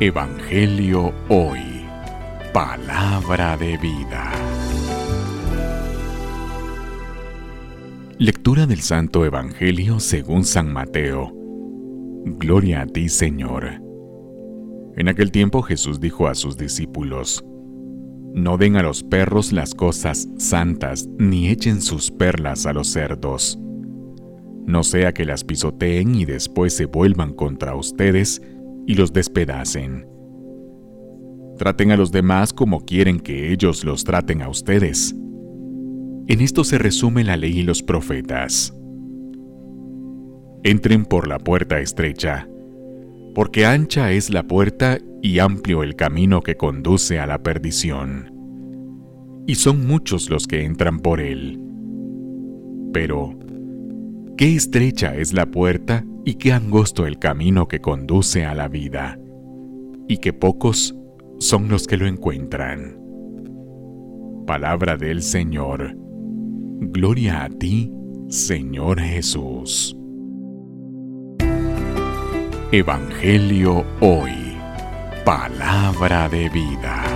Evangelio Hoy. Palabra de vida. Lectura del Santo Evangelio según San Mateo. Gloria a ti, Señor. En aquel tiempo Jesús dijo a sus discípulos, No den a los perros las cosas santas, ni echen sus perlas a los cerdos. No sea que las pisoteen y después se vuelvan contra ustedes y los despedacen. Traten a los demás como quieren que ellos los traten a ustedes. En esto se resume la ley y los profetas. Entren por la puerta estrecha, porque ancha es la puerta y amplio el camino que conduce a la perdición. Y son muchos los que entran por él. Pero, qué estrecha es la puerta y qué angosto el camino que conduce a la vida, y que pocos son los que lo encuentran. Palabra del Señor. Gloria a ti, Señor Jesús. Evangelio hoy. Palabra de vida.